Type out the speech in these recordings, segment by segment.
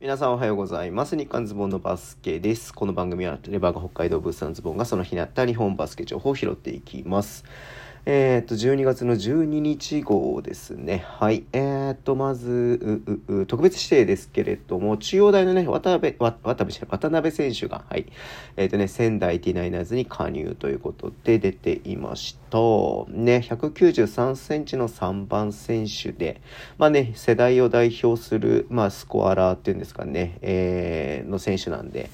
皆さんおはようございます。日刊ズボンのバスケです。この番組はレバーが北海道ブースのズボンがその日にあった日本バスケ情報を拾っていきます。えー、っと、12月の12日号ですね。はい。えー、っと、まず、特別指定ですけれども、中央大のね、渡辺、渡辺、渡辺選手が、はい。えー、っとね、仙台ティナイナーズに加入ということで出ていました。ね、193センチの3番選手で、まあね、世代を代表する、まあ、スコアラーっていうんですかね、えー、の選手なんで、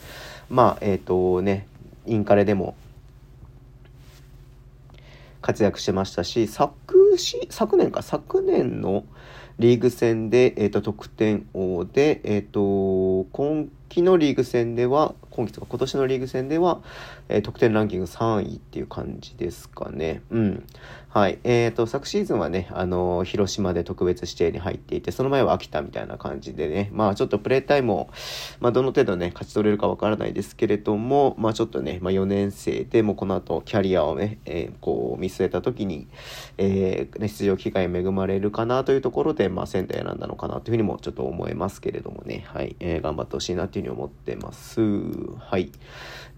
まあ、えっ、とね、インカレでも、活躍してましたし、昨し、昨年か、昨年のリーグ戦で、えっ、ー、と、得点王で、えっ、ー、と、今期のリーグ戦では、今期とか今年のリーグ戦では、えー、得点ランキング3位っていう感じですかね。うん。はい。えっ、ー、と、昨シーズンはね、あのー、広島で特別指定に入っていて、その前は秋田みたいな感じでね、まあちょっとプレータイムを、まあどの程度ね、勝ち取れるかわからないですけれども、まあちょっとね、まあ4年生でもこの後キャリアをね、えー、こう見据えた時に、えー、ね、出場機会恵まれるかなというところで、まあセンター選んだのかなというふうにもちょっと思いますけれどもね、はい。えー、頑張ってほしいなという思ってます。はい。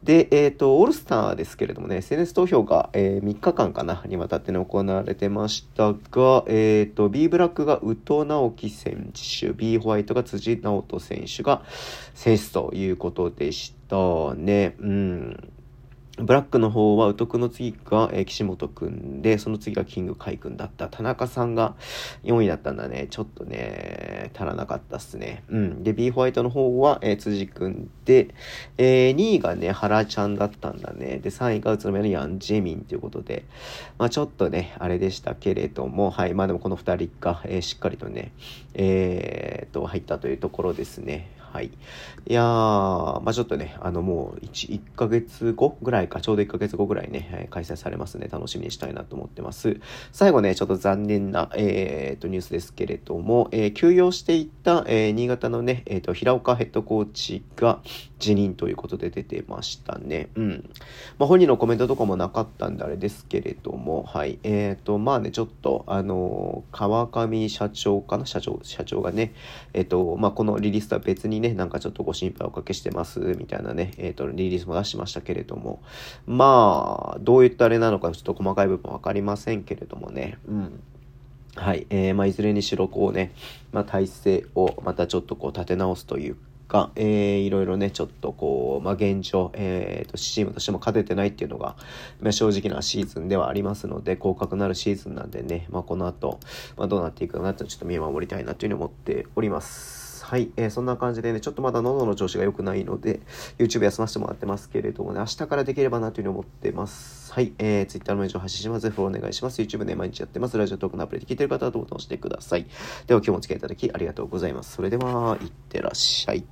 で、えっ、ー、と、オールスターですけれどもね、SNS 投票が、えー、3日間かな、にわたってね、行われてましたが、えっ、ー、と、B ブラックが宇藤直樹選手、B ホワイトが辻直人選手が選出ということでしたね。うん。ブラックの方は、ウトクの次が、えー、岸本くんで、その次がキングカイくんだった。田中さんが4位だったんだね。ちょっとね、足らなかったっすね。うん。で、B ホワイトの方は、えー、辻くんで、えー、2位がね、原ちゃんだったんだね。で、3位が宇都宮のヤン・ジェミンということで、まあちょっとね、あれでしたけれども、はい。まあでもこの2人が、えー、しっかりとね、えー、と、入ったというところですね。はい。いやー、まあちょっとね、あのもう1、1ヶ月後ぐらいか、ちょうど1ヶ月後ぐらいね、開催されますね。楽しみにしたいなと思ってます。最後ね、ちょっと残念な、えー、と、ニュースですけれども、えー、休養していた、えー、新潟のね、えっ、と、平岡ヘッドコーチが辞任ということで出てましたね。うん。まあ本人のコメントとかもなかったんであれですけれども、はい。えっ、ー、と、まあね、ちょっと、あの川上社長かな社長、社長がね、えっ、と、まあこのリリースとは別にね、なんかちょっとご心配おかけしてます、みたいなね、えっ、と、リリースも出しましたけれども、まあ、どういったあれなのかちょっと細かい部分わかりませんけれどもね、うん。はい。えー、まあ、いずれにしろこうね、まあ、体制をまたちょっとこう立て直すというか、えー、いろいろね、ちょっとこう、まあ、現状、えー、と、チームとしても勝ててないっていうのが、まあ、正直なシーズンではありますので、降格なるシーズンなんでね、まあ、この後、まあ、どうなっていくかなってちょっと見守りたいなというふうに思っております。はい、えー、そんな感じでね、ちょっとまだ喉の調子が良くないので、YouTube 休ませてもらってますけれどもね、明日からできればなというふうに思ってます。はい、えー、Twitter の名称を発信します。フォローお願いします。YouTube で毎日やってます。ラジオトークのアプリで聞いてる方はどうぞ押してください。では今日もお付き合いいただきありがとうございます。それでは、いってらっしゃい。